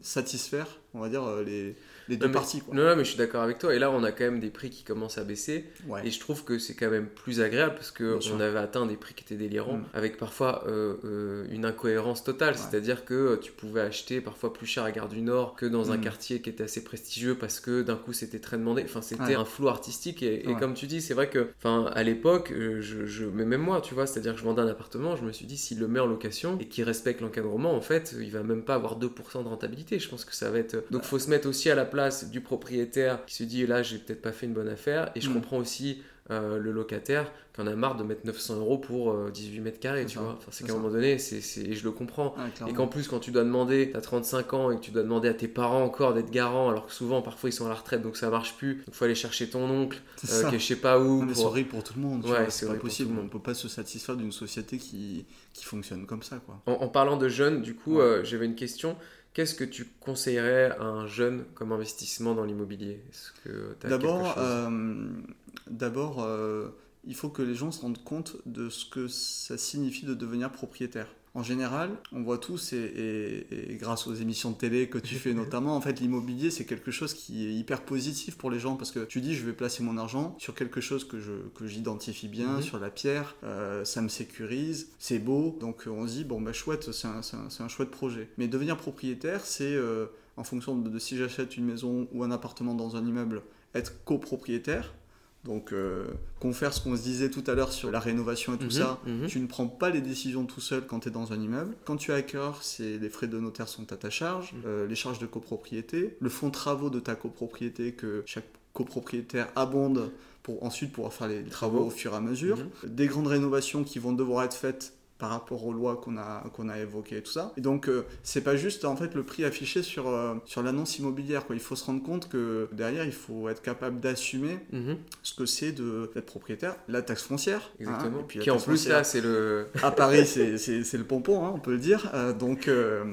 Speaker 2: satisfaire, on va dire, les, les deux parties.
Speaker 1: Non, non, mais je suis d'accord avec toi. Et là, on a quand même des prix qui commencent à baisser. Et je trouve que c'est quand même plus agréable parce qu'on avait atteint des prix qui étaient délirants, mm. avec parfois euh, euh, une incohérence totale. C'est-à-dire que tu pouvais acheter parfois plus cher à Gare du Nord que dans un mm. quartier qui était assez prestigieux parce que d'un coup c'était très demandé. Enfin, c'était un flou artistique. Et, comme tu dis, c'est vrai que, enfin, à l'époque, euh, je, je, mais même moi, tu vois, c'est-à-dire que je vendais un appartement, je me suis dit, s'il le met en location et qu'il respecte l'encadrement, en fait, il va même pas avoir 2% de rentabilité. Je pense que ça va être. Donc, faut se mettre aussi à la place du propriétaire qui se dit là j'ai peut-être pas fait une bonne affaire et je mm. comprends aussi euh, le locataire qui en a marre de mettre 900 euros pour 18 euh, mètres carrés, tu vois. Enfin, c'est qu'à un moment donné, c'est, je le comprends. et qu'en plus, quand tu dois demander, t'as 35 ans et que tu dois demander à tes parents encore d'être garant, alors que souvent, parfois, ils sont à la retraite, donc ça marche plus. Il faut aller chercher ton oncle, euh, qui est je sais pas où.
Speaker 2: C'est horrible pour tout le monde. Ouais, c'est pas possible. On peut pas se satisfaire d'une société qui, qui fonctionne comme ça, quoi.
Speaker 1: En, parlant de jeunes, du coup, j'avais une question. Qu'est-ce que tu conseillerais à un jeune comme investissement dans l'immobilier?
Speaker 2: D'abord, euh, d'abord euh, il faut que les gens se rendent compte de ce que ça signifie de devenir propriétaire en général, on voit tous, et, grâce aux émissions de télé que tu fais notamment, en fait, l'immobilier, c'est quelque chose qui est hyper positif pour les gens parce que tu dis, je vais placer mon argent sur quelque chose que je que j'identifie bien, mhm. sur la pierre, euh, ça me sécurise, c'est beau, donc on se dit, bon, bah chouette, c'est un, un, un, chouette projet. Mais devenir propriétaire, c'est euh, en fonction de si j'achète une maison ou un appartement dans un immeuble, être copropriétaire. Donc, euh, confère ce qu'on se disait tout à l'heure sur la rénovation et tout mhm, ça. Mhm. Tu ne prends pas les décisions tout seul quand tu es dans un immeuble. Quand tu as cœur, c'est les frais de notaire sont à ta charge, mhm. euh, les charges de copropriété, le fonds de travaux de ta copropriété que chaque copropriétaire abonde pour ensuite pouvoir faire les travaux au fur et à mesure, des grandes rénovations qui vont devoir être faites par rapport aux lois qu'on a, qu'on a évoquées et tout ça. Et donc, euh, c'est pas juste en fait le prix affiché sur, euh, sur l'annonce immobilière. Quoi. Il faut se rendre compte que derrière, il faut être capable d'assumer
Speaker 1: Mhm.
Speaker 2: ce que c'est d'être propriétaire. La taxe foncière. hein,
Speaker 1: Exactement.
Speaker 2: et puis
Speaker 1: Qui en plus, là, c'est le.
Speaker 2: à Paris, c'est- le pompon, hein, on peut le dire. Euh, donc, euh,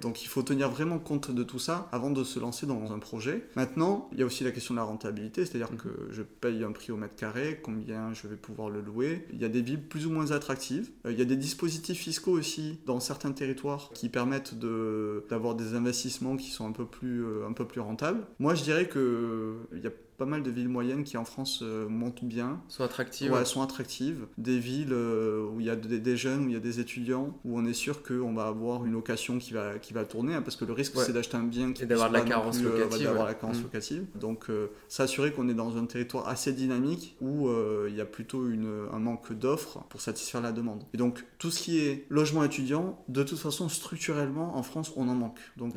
Speaker 2: donc, il faut tenir vraiment compte de tout ça avant de se lancer dans un projet. Maintenant, il y a aussi la question de la rentabilité, c'est-à-dire
Speaker 1: Mhm.
Speaker 2: que je paye un prix au mètre carré, combien je vais pouvoir le louer. Il y a des villes plus ou moins attractives. Il y a des dispositifs fiscaux aussi dans certains territoires qui permettent d'avoir des investissements qui sont un peu plus, euh, un peu plus rentables. Moi, je dirais que il y a pas mal de villes moyennes qui en France euh, montent bien.
Speaker 1: sont attractifs.
Speaker 2: Ouais, sont attractives. Des villes euh, où il y a des, des jeunes, où il y a des étudiants, où on est sûr qu'on va avoir une location qui va, qui va tourner, hein, parce que le risque
Speaker 1: Ouais.
Speaker 2: c'est d'acheter un bien qui
Speaker 1: Et d'avoir la carence
Speaker 2: plus, euh,
Speaker 1: locative,
Speaker 2: d'avoir
Speaker 1: ouais.
Speaker 2: la carence
Speaker 1: Mm.
Speaker 2: locative. Donc s'assurer qu'on est dans un territoire assez dynamique où il y a plutôt une, un manque d'offres pour satisfaire la demande. Et donc tout ce qui est logement étudiant, de toute façon structurellement en France on en manque. Donc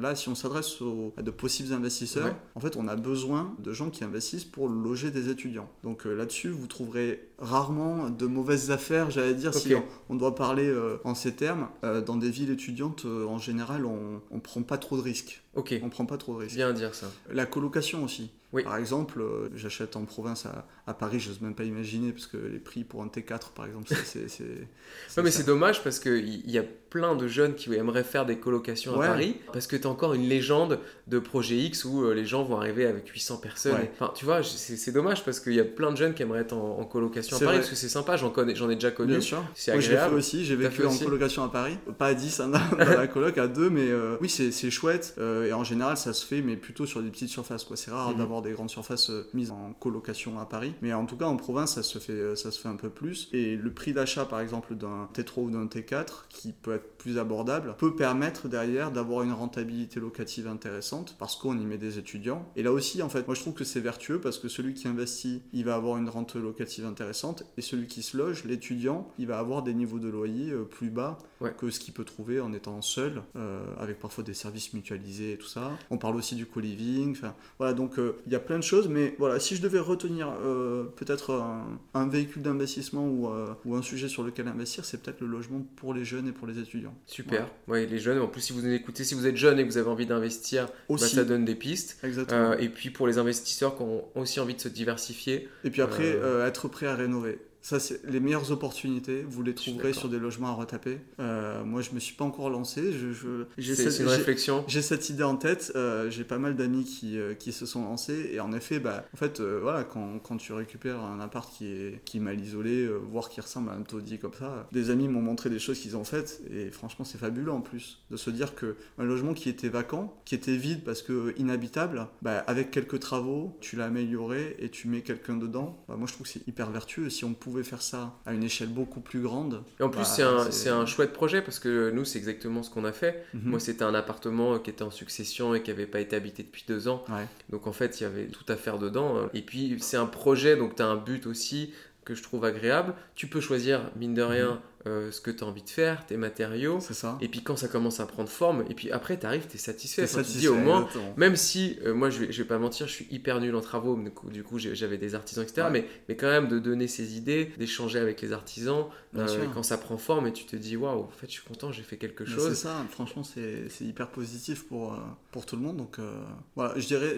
Speaker 2: là si on s'adresse à de possibles investisseurs, en fait on a besoin de gens qui investissent pour loger des étudiants. Donc euh, là-dessus vous trouverez rarement de mauvaises affaires, j'allais dire, si on, on doit parler euh, en ces termes. Euh, dans des villes étudiantes, en général, on ne prend pas trop de risques.
Speaker 1: Ok,
Speaker 2: On prend pas trop de risques.
Speaker 1: bien à dire ça.
Speaker 2: La colocation aussi.
Speaker 1: Oui.
Speaker 2: Par exemple, euh, j'achète en province à, à Paris, je n'ose même pas imaginer, parce que les prix pour un T4, par exemple, c'est-
Speaker 1: Ouais, mais c'est dommage parce qu'il y a plein de jeunes qui aimeraient faire des colocations
Speaker 2: Ouais.
Speaker 1: à Paris parce que tu as encore une légende de projet X où euh, les gens vont arriver avec 800 personnes.
Speaker 2: Ouais.
Speaker 1: Enfin, tu vois, c'est dommage parce qu'il y a plein de jeunes qui aimeraient être en, en colocation à Paris
Speaker 2: vrai.
Speaker 1: parce que c'est sympa, j'en connais, j'en ai déjà connu.
Speaker 2: Bien sûr.
Speaker 1: C'est
Speaker 2: Moi, je l'ai fait
Speaker 1: agréable.
Speaker 2: aussi, j'ai vécu en
Speaker 1: aussi
Speaker 2: colocation à Paris, pas à 10 hein, dans, la coloc, à 2, mais euh, oui, c'est chouette. euh, et en général, ça se fait, mais plutôt sur des petites surfaces. C'est rare
Speaker 1: Mhm.
Speaker 2: d'avoir des grandes surfaces mises en colocation à Paris. Mais en tout cas, en province, ça se fait, ça se fait un peu plus. Et le prix d'achat, par exemple, d'un T3 ou d'un T4, qui peut être plus abordable, peut permettre derrière d'avoir une rentabilité locative intéressante parce qu'on y met des étudiants. Et là aussi, en fait, moi je trouve que c'est vertueux parce que celui qui investit, il va avoir une rente locative intéressante et celui qui se loge, l'étudiant, il va avoir des niveaux de loyer euh, plus bas
Speaker 1: Ouais.
Speaker 2: que ce qu'il peut trouver en étant seul, euh, avec parfois des services mutualisés et tout ça. On parle aussi du co-living. Enfin, voilà, donc euh, il y a plein de choses, mais voilà, si je devais retenir euh, peut-être un, un véhicule d'investissement ou, ou un sujet sur lequel investir, c'est peut-être le logement pour les jeunes et pour les étudiants.
Speaker 1: Super. Ouais, les jeunes, en plus, si vous écoutez, si vous êtes jeune et que vous avez envie d'investir, bah, ça donne des pistes.
Speaker 2: exactement.
Speaker 1: Euh, et puis pour les investisseurs qui ont aussi envie de se diversifier,
Speaker 2: Et puis après,
Speaker 1: Euh,
Speaker 2: euh, être prêt à rénover. Ça, c'est les meilleures opportunités. Vous les trouverez sur des logements à retaper. Euh, moi, je me suis pas encore lancé. Je, je- j'ai cette-
Speaker 1: c'est une
Speaker 2: j'ai-
Speaker 1: réflexion.
Speaker 2: j'ai cette idée en tête, euh, j'ai pas mal d'amis qui, euh, qui se sont lancés et en effet, bah, en fait, voilà, quand, quand tu récupères un appart qui est, qui est mal isolé, voire qui ressemble à un taudis comme ça, des amis m'ont montré des choses qu'ils ont faites et franchement, c'est fabuleux en plus de se dire que un logement qui était vacant, qui était vide parce que inhabitable, bah, avec quelques travaux, tu l'as amélioré et tu mets quelqu'un dedans. Bah, moi, je trouve que c'est hyper vertueux. Si on pouvait faire ça à une échelle beaucoup plus grande,
Speaker 1: Et en plus,
Speaker 2: Bah,
Speaker 1: c'est un, un chouette projet parce que nous, c'est exactement ce qu'on a fait.
Speaker 2: mhm.
Speaker 1: Moi, c'était un appartement qui était en succession et qui n'avait pas été habité depuis deux ans.
Speaker 2: Ouais.
Speaker 1: Donc, en fait, il y avait tout à faire dedans. Et puis, c'est un projet, donc tu as un but aussi que je trouve agréable. Tu peux choisir, mine de rien, euh, ce que tu as envie de faire, tes matériaux.
Speaker 2: c'est ça.
Speaker 1: Et puis, quand ça commence à prendre forme, et puis après, tu arrives, tu es satisfait.
Speaker 2: T'es
Speaker 1: Enfin, tu te dis
Speaker 2: satisfait,
Speaker 1: au moins,
Speaker 2: exactement.
Speaker 1: même si, euh, moi, je vais, je vais pas mentir, je suis hyper nul en travaux, du coup, j'avais des artisans, etc.
Speaker 2: Ouais.
Speaker 1: Mais, mais quand même, de donner ses idées, d'échanger avec les artisans, euh, quand ça prend forme, et tu te dis, waouh, en fait, je suis content, j'ai fait quelque
Speaker 2: Mais C'est
Speaker 1: chose.
Speaker 2: ça, franchement, c'est c'est hyper positif pour, pour tout le monde. Donc, voilà, je dirais.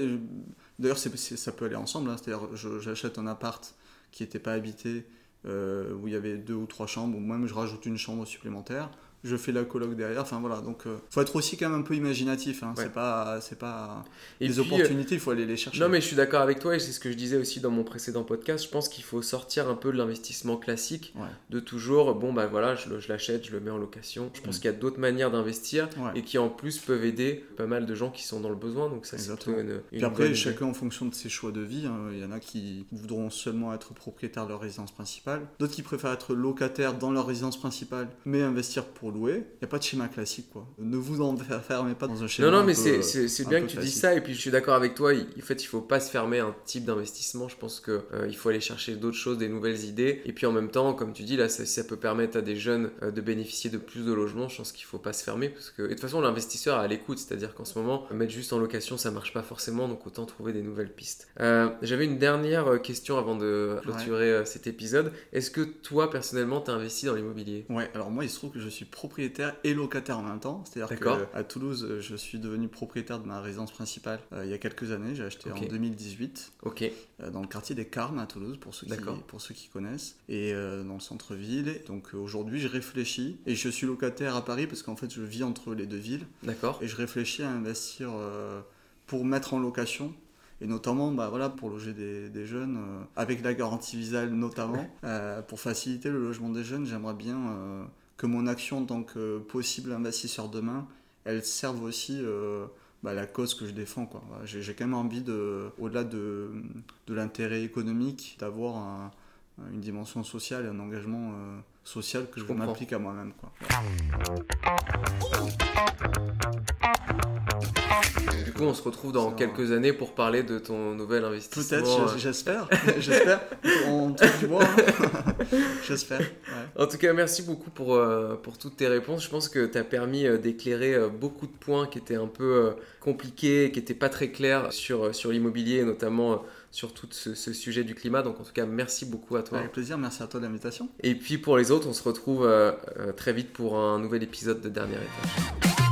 Speaker 2: D'ailleurs, c'est- c'est- ça peut aller ensemble. hein. C'est-à-dire, je- j'achète un appart qui n'était pas habité, euh, où il y avait deux ou trois chambres, ou même je rajoute une chambre supplémentaire. Je fais la coloc derrière. Enfin, voilà. Donc, euh, faut être aussi quand même un peu imaginatif. Hein.
Speaker 1: Ouais.
Speaker 2: C'est pas. C'est pas.
Speaker 1: Et
Speaker 2: les
Speaker 1: puis, euh,
Speaker 2: opportunités, il faut aller les chercher.
Speaker 1: Non, mais je suis d'accord avec toi, et c'est ce que je disais aussi dans mon précédent podcast. Je pense qu'il faut sortir un peu de l'investissement classique,
Speaker 2: Ouais.
Speaker 1: de toujours, bon, bah voilà, je, l'achète, je le mets en location. Je pense
Speaker 2: Mm.
Speaker 1: qu'il y a d'autres manières d'investir
Speaker 2: Ouais.
Speaker 1: et qui en plus peuvent aider pas mal de gens qui sont dans le besoin. Donc, ça, c'est plutôt une, une
Speaker 2: Puis après, chacun en fonction de ses choix de vie. hein. Il y en a qui voudront seulement être propriétaires de leur résidence principale. D'autres qui préfèrent être locataires dans leur résidence principale, mais investir pour louer, il n'y a pas de schéma classique. Quoi. Ne vous enfermez pas dans un schéma.
Speaker 1: Non, non, mais c'est bien que tu dis ça, et puis je suis d'accord avec toi. En fait, il faut pas se fermer un type d'investissement. Je pense qu'il euh, il faut aller chercher d'autres choses, des nouvelles idées. Et puis en même temps, comme tu dis, là, ça, ça peut permettre à des jeunes euh, de bénéficier de plus de logements. Je pense qu'il faut pas se fermer. Parce que, et de toute façon, l'investisseur est à l'écoute. C'est-à-dire qu'en ce moment, mettre juste en location, ça marche pas forcément. Donc autant trouver des nouvelles pistes. J'avais une dernière question avant de clôturer cet épisode. Est-ce que toi, personnellement, tu as investi dans l'immobilier?
Speaker 2: Ouais, alors moi, il se trouve que je suis propriétaire et locataire en même temps. C'est-à-dire qu'à Toulouse, je suis devenu propriétaire de ma résidence principale euh, il y a quelques années. J'ai acheté en 2018.
Speaker 1: Ok.
Speaker 2: Euh, dans le quartier des Carmes à Toulouse, pour ceux qui, pour ceux qui connaissent. Et euh, dans le centre-ville. Donc aujourd'hui, je réfléchis. Et je suis locataire à Paris parce qu'en fait, je vis entre les deux villes.
Speaker 1: D'accord.
Speaker 2: Et je réfléchis à investir pour mettre en location et notamment bah, voilà, pour loger des, des jeunes, euh, avec la garantie Visal notamment, euh, pour faciliter le logement des jeunes, j'aimerais bien euh, que mon action en tant que possible investisseur demain, elle serve aussi bah, la cause que je défends. Quoi. J'ai, j'ai quand même envie, de, au-delà de, de l'intérêt économique, d'avoir une dimension sociale et un engagement social que je, je m'applique à moi-même. Quoi.
Speaker 1: On se retrouve dans quelques années pour parler de ton nouvel investissement.
Speaker 2: Peut-être, euh. j'espère. j'espère. On du bois. j'espère.
Speaker 1: En tout cas, merci beaucoup pour, euh, pour toutes tes réponses. Je pense que tu as permis euh, d'éclairer beaucoup de points qui étaient un peu compliqués, qui n'étaient pas très clairs sur, sur l'immobilier, notamment sur tout ce, ce, sujet du climat. Donc en tout cas, merci beaucoup à toi.
Speaker 2: Avec plaisir, merci à toi de l'invitation.
Speaker 1: Et puis pour les autres, on se retrouve très vite pour un nouvel épisode de Dernier Étage.